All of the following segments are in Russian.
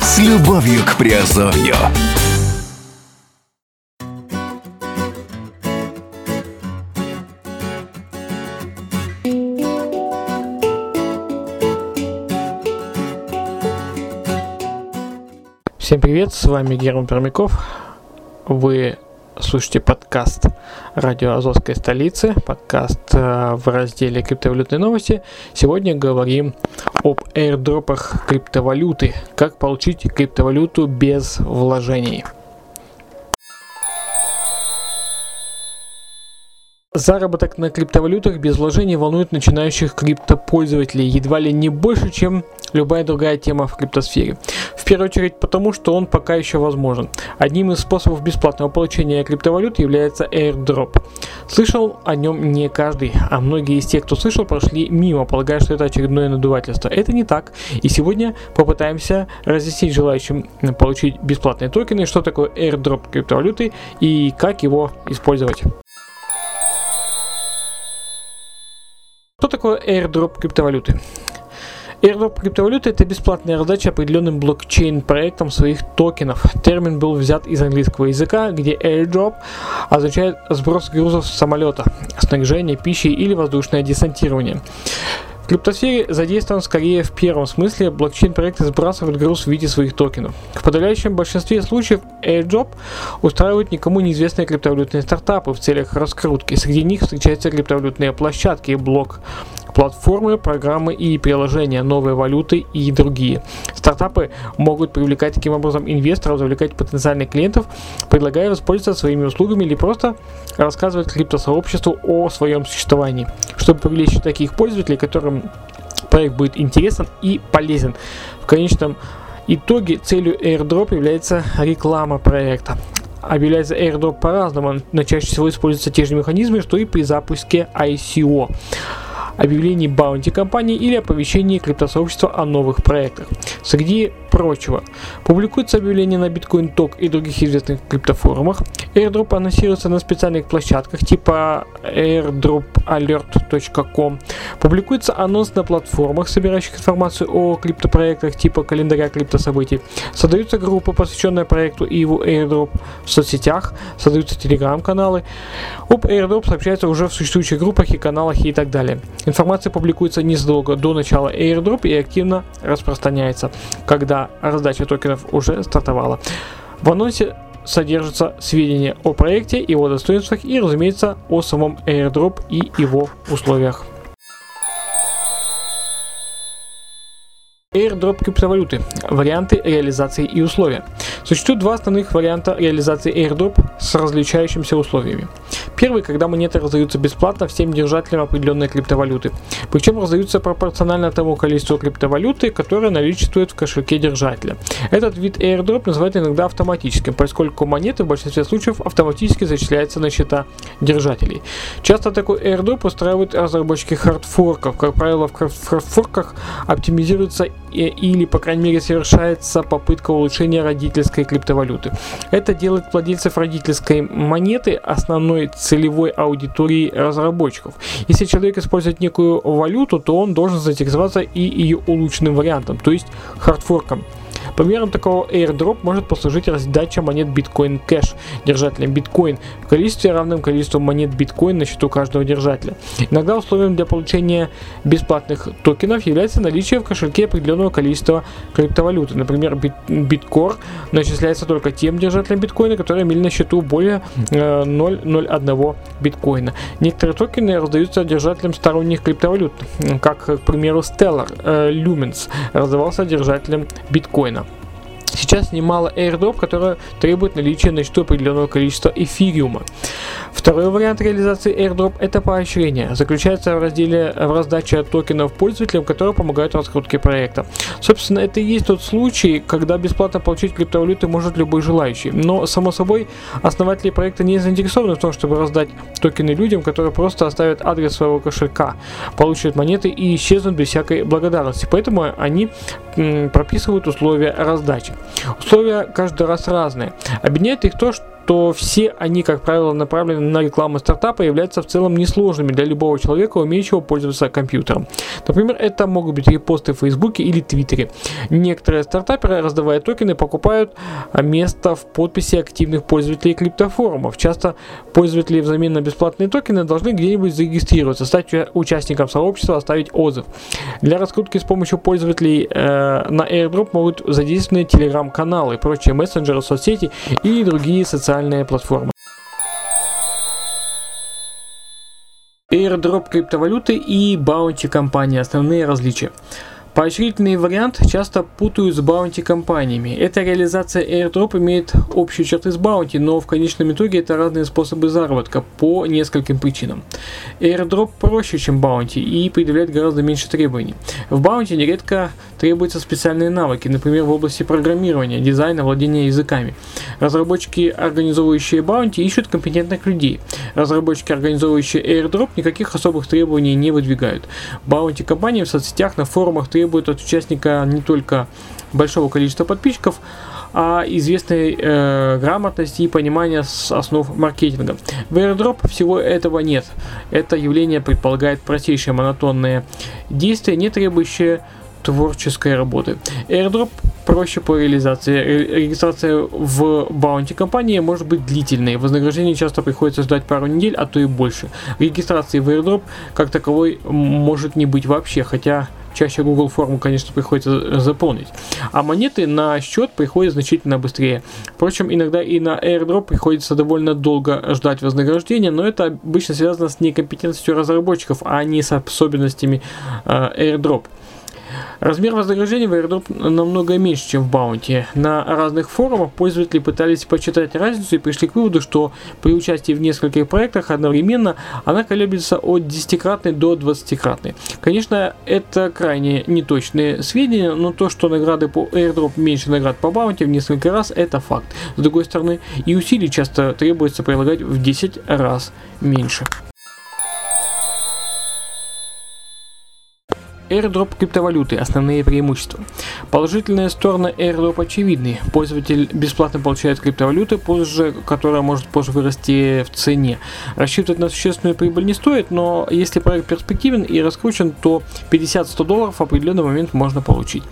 С любовью к Приазовью. Всем привет, с вами Герман Пермяков. Вы слушаете подкаст радио Азовской столицы, подкаст э, в разделе криптовалютные новости. Сегодня говорим об airdropах криптовалюты, как получить криптовалюту без вложений. Заработок на криптовалютах без вложений волнует начинающих криптопользователей едва ли не больше, чем любая другая тема в криптосфере. В первую очередь потому, что он пока еще возможен. Одним из способов бесплатного получения криптовалют является airdrop. Слышал о нем не каждый, а многие из тех, кто слышал, прошли мимо, полагая, что это очередное надувательство. Это не так. И сегодня попытаемся разъяснить желающим получить бесплатные токены, что такое airdrop криптовалюты и как его использовать. Что такое airdrop криптовалюты? Airdrop криптовалюты – это бесплатная раздача определенным блокчейн-проектом своих токенов. Термин был взят из английского языка, где airdrop означает сброс грузов с самолета, снаряжение, пищи или воздушное десантирование. В криптосфере задействован скорее в первом смысле, блокчейн-проекты сбрасывают груз в виде своих токенов. В подавляющем большинстве случаев airdrop устраивают никому неизвестные криптовалютные стартапы в целях раскрутки. Среди них встречаются криптовалютные площадки, блок платформы, программы и приложения, новые валюты и другие. Стартапы могут привлекать таким образом инвесторов, завлекать потенциальных клиентов, предлагая воспользоваться своими услугами или просто рассказывать криптосообществу о своем существовании, чтобы привлечь таких пользователей, которым проект будет интересен и полезен. В конечном итоге целью airdrop является реклама проекта объявляется airdrop по-разному, но чаще всего используются те же механизмы, что и при запуске ICO объявлений баунти компании или оповещении криптосообщества о новых проектах. Среди прочего, публикуются объявления на Bitcoin Talk и других известных криптофорумах. Airdrop анонсируется на специальных площадках типа airdropalert.com. Публикуется анонс на платформах, собирающих информацию о криптопроектах типа календаря криптособытий. Создаются группы, посвященные проекту и его Airdrop в соцсетях, создаются телеграм-каналы. Об Airdrop сообщается уже в существующих группах и каналах и так далее. Информация публикуется незадолго до начала airdrop и активно распространяется, когда раздача токенов уже стартовала. В анонсе содержатся сведения о проекте, его достоинствах и, разумеется, о самом airdrop и его условиях. Airdrop криптовалюты. Варианты реализации и условия. Существует два основных варианта реализации airdrop с различающимися условиями. Первый, когда монеты раздаются бесплатно всем держателям определенной криптовалюты. Причем раздаются пропорционально тому количеству криптовалюты, которое наличествует в кошельке держателя. Этот вид airdrop называют иногда автоматическим, поскольку монеты в большинстве случаев автоматически зачисляются на счета держателей. Часто такой airdrop устраивают разработчики хардфорков. Как правило, в хардфорках оптимизируется или, по крайней мере, совершается попытка улучшения родительской криптовалюты. Это делает владельцев родительской монеты основной целевой аудиторией разработчиков. Если человек использует некую валюту, то он должен заинтересоваться и ее улучшенным вариантом, то есть хардфорком. Примером такого airdrop может послужить раздача монет Bitcoin Cash держателям Bitcoin в количестве равном количеству монет Bitcoin на счету каждого держателя. Иногда условием для получения бесплатных токенов является наличие в кошельке определенного количества криптовалюты. Например, Bitcore начисляется только тем держателям биткоина, которые имели на счету более 0,01 э, биткоина. Некоторые токены раздаются держателям сторонних криптовалют, как, к примеру, Stellar э, Lumens раздавался держателям биткоина. Украина. Сейчас немало airdrop, которые требуют наличия на счету определенного количества эфириума. Второй вариант реализации airdrop – это поощрение. Заключается в разделе в раздаче токенов пользователям, которые помогают раскрутке проекта. Собственно, это и есть тот случай, когда бесплатно получить криптовалюты может любой желающий. Но, само собой, основатели проекта не заинтересованы в том, чтобы раздать токены людям, которые просто оставят адрес своего кошелька, получат монеты и исчезнут без всякой благодарности. Поэтому они прописывают условия раздачи. Условия каждый раз разные. Объединяет их то, что то все они, как правило, направлены на рекламу стартапа и являются в целом несложными для любого человека, умеющего пользоваться компьютером. Например, это могут быть репосты в Фейсбуке или Твиттере. Некоторые стартаперы, раздавая токены, покупают место в подписи активных пользователей криптофорумов. Часто пользователи взамен на бесплатные токены должны где-нибудь зарегистрироваться, стать участником сообщества, оставить отзыв. Для раскрутки с помощью пользователей э, на airdrop могут задействованы телеграм-каналы, прочие мессенджеры, соцсети и другие социальные социальные платформы. Airdrop криптовалюты и баунти компании. Основные различия. Поощрительный вариант часто путают с баунти кампаниями. Эта реализация airdrop имеет общие черты с bounty, но в конечном итоге это разные способы заработка по нескольким причинам. Airdrop проще, чем bounty и предъявляет гораздо меньше требований. В bounty нередко требуются специальные навыки, например, в области программирования, дизайна, владения языками. Разработчики, организовывающие bounty, ищут компетентных людей. Разработчики, организовывающие airdrop, никаких особых требований не выдвигают. Баунти компании в соцсетях, на форумах требуют требует от участника не только большого количества подписчиков, а известной э, грамотности и понимания с основ маркетинга. В airdrop всего этого нет. Это явление предполагает простейшие монотонные действия, не требующие творческой работы. Airdrop проще по реализации. Регистрация в баунти компании может быть длительной. Вознаграждение часто приходится ждать пару недель, а то и больше. Регистрации в Airdrop как таковой может не быть вообще, хотя чаще Google форму, конечно, приходится заполнить. А монеты на счет приходят значительно быстрее. Впрочем, иногда и на airdrop приходится довольно долго ждать вознаграждения, но это обычно связано с некомпетентностью разработчиков, а не с особенностями э, airdrop. Размер вознаграждения в airdrop намного меньше, чем в Bounty. На разных форумах пользователи пытались почитать разницу и пришли к выводу, что при участии в нескольких проектах одновременно она колеблется от 10-кратной до 20-кратной. Конечно, это крайне неточные сведения, но то, что награды по airdrop меньше наград по Bounty в несколько раз, это факт. С другой стороны, и усилий часто требуется прилагать в 10 раз меньше. Airdrop криптовалюты. Основные преимущества. Положительные стороны Airdrop очевидны. Пользователь бесплатно получает криптовалюты, позже, которая может позже вырасти в цене. Рассчитывать на существенную прибыль не стоит, но если проект перспективен и раскручен, то 50-100 долларов в определенный момент можно получить.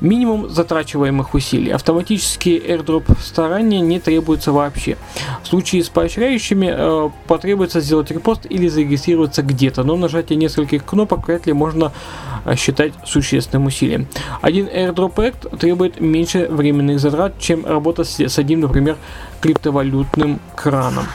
Минимум затрачиваемых усилий. Автоматический airdrop старания не требуется вообще. В случае с поощряющими э, потребуется сделать репост или зарегистрироваться где-то, но нажатие нескольких кнопок вряд ли можно э, считать существенным усилием. Один airdrop проект требует меньше временных затрат, чем работа с, с одним, например, криптовалютным краном.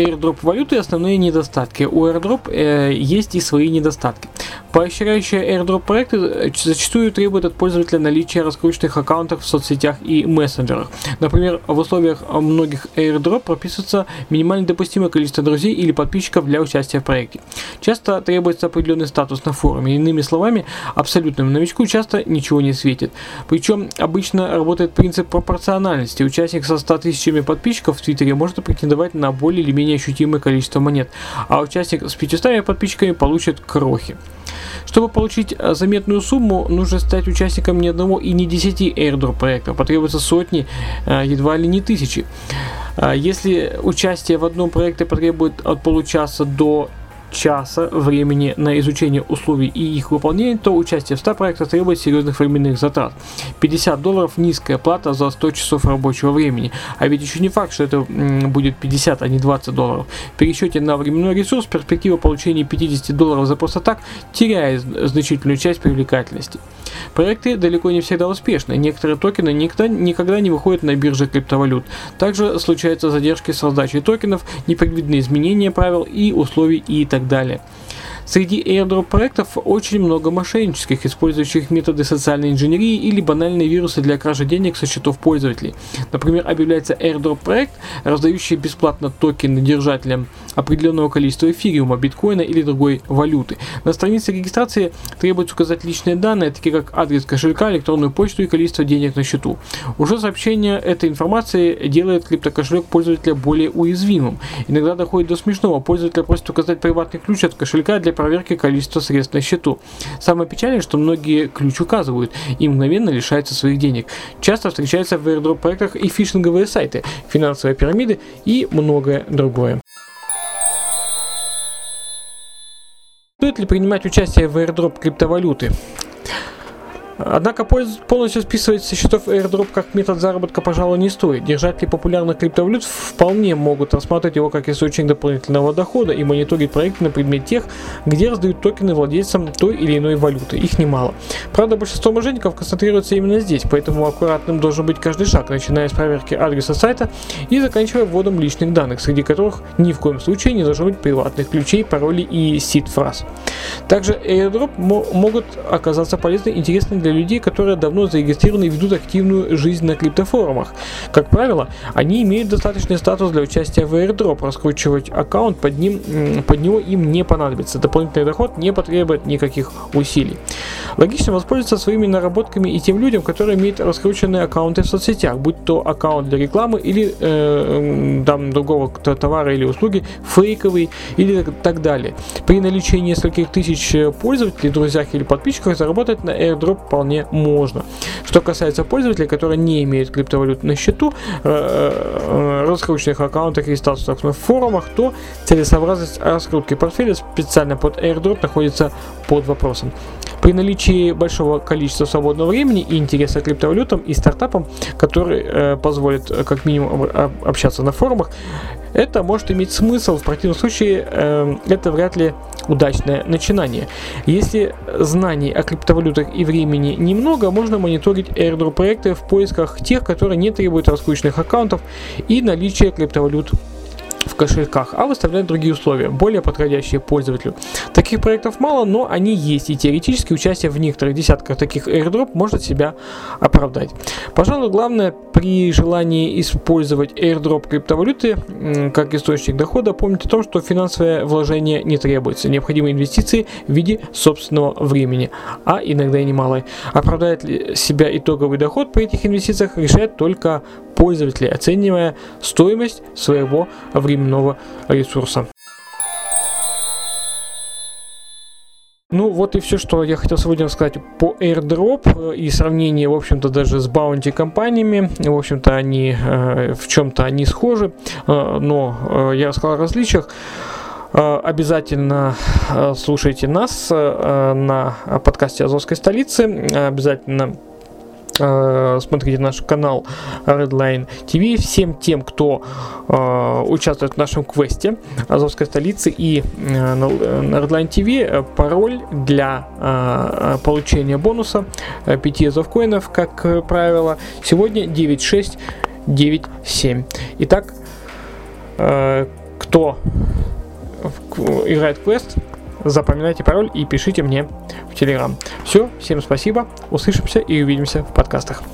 airdrop валюты основные недостатки. У airdrop э, есть и свои недостатки. Поощряющие airdrop проекты э, зачастую требуют от пользователя наличия раскрученных аккаунтов в соцсетях и мессенджерах. Например, в условиях многих airdrop прописывается минимально допустимое количество друзей или подписчиков для участия в проекте. Часто требуется определенный статус на форуме. Иными словами, абсолютному новичку часто ничего не светит. Причем обычно работает принцип пропорциональности. Участник со 100 тысячами подписчиков в Твиттере может претендовать на более или менее ощутимое количество монет, а участник с 500 подписчиками получит крохи. Чтобы получить э, заметную сумму, нужно стать участником не одного и не десяти airdrop проектов. Потребуется сотни, э, едва ли не тысячи. Э, если участие в одном проекте потребует от получаса до часа времени на изучение условий и их выполнение, то участие в 100 проектах требует серьезных временных затрат. 50 долларов низкая плата за 100 часов рабочего времени. А ведь еще не факт, что это будет 50, а не 20 долларов. В пересчете на временной ресурс перспектива получения 50 долларов за просто так теряет значительную часть привлекательности. Проекты далеко не всегда успешны. Некоторые токены никогда, никогда не выходят на бирже криптовалют. Также случаются задержки с раздачей токенов, непредвиденные изменения правил и условий и так далее. Среди airdrop проектов очень много мошеннических, использующих методы социальной инженерии или банальные вирусы для кражи денег со счетов пользователей. Например, объявляется airdrop проект, раздающий бесплатно токены держателям определенного количества эфириума, биткоина или другой валюты. На странице регистрации требуется указать личные данные, такие как адрес кошелька, электронную почту и количество денег на счету. Уже сообщение этой информации делает криптокошелек пользователя более уязвимым. Иногда доходит до смешного. Пользователь просит указать приватный ключ от кошелька для проверки количества средств на счету. Самое печальное, что многие ключ указывают и мгновенно лишаются своих денег. Часто встречаются в airdrop проектах и фишинговые сайты, финансовые пирамиды и многое другое. Стоит ли принимать участие в airdrop криптовалюты? Однако полностью списывать со счетов airdrop как метод заработка, пожалуй, не стоит. Держатели популярных криптовалют вполне могут рассматривать его как источник дополнительного дохода и мониторить проекты на предмет тех, где раздают токены владельцам той или иной валюты. Их немало. Правда, большинство мошенников концентрируется именно здесь, поэтому аккуратным должен быть каждый шаг, начиная с проверки адреса сайта и заканчивая вводом личных данных, среди которых ни в коем случае не должно быть приватных ключей, паролей и сид-фраз. Также airdrop могут оказаться полезны и интересны для для людей, которые давно зарегистрированы и ведут активную жизнь на криптофорумах. Как правило, они имеют достаточный статус для участия в airdrop, раскручивать аккаунт под, ним, под него им не понадобится. Дополнительный доход не потребует никаких усилий. Логично воспользоваться своими наработками и тем людям, которые имеют раскрученные аккаунты в соцсетях, будь то аккаунт для рекламы или э, там другого товара или услуги, фейковый или так далее. При наличии нескольких тысяч пользователей, друзьях или подписчиков заработать на airdrop вполне можно. Что касается пользователей, которые не имеют криптовалют на счету, э, э, раскрученных аккаунтах и статусах на форумах, то целесообразность раскрутки портфеля специально под airdrop находится под вопросом. При наличии большого количества свободного времени и интереса к криптовалютам и стартапам, который э, позволит э, как минимум общаться на форумах, это может иметь смысл. В противном случае э, это вряд ли удачное начинание. Если знаний о криптовалютах и времени немного, можно мониторить airdrop проекты в поисках тех, которые не требуют раскрученных аккаунтов и наличия криптовалют в кошельках, а выставлять другие условия, более подходящие пользователю. Таких проектов мало, но они есть, и теоретически участие в некоторых десятках таких airdrop может себя оправдать. Пожалуй, главное при желании использовать airdrop криптовалюты как источник дохода, помните о том, что финансовое вложение не требуется, необходимы инвестиции в виде собственного времени, а иногда и немалой. Оправдает ли себя итоговый доход при этих инвестициях решает только пользователь, оценивая стоимость своего временного ресурса. Ну вот и все, что я хотел сегодня рассказать по AirDrop и сравнение, в общем-то, даже с Bounty компаниями. В общем-то, они э, в чем-то они схожи, э, но э, я рассказал о различиях. Э, обязательно э, слушайте нас э, на подкасте Азовской столицы. Обязательно Э, смотрите наш канал Redline TV. Всем тем, кто э, участвует в нашем квесте Азовской столицы и э, на Redline TV, пароль для получения бонуса 5 азовкоинов, как правило, сегодня 9697. Итак, кто играет квест, запоминайте пароль и пишите мне в Телеграм. Все, всем спасибо, услышимся и увидимся в подкастах.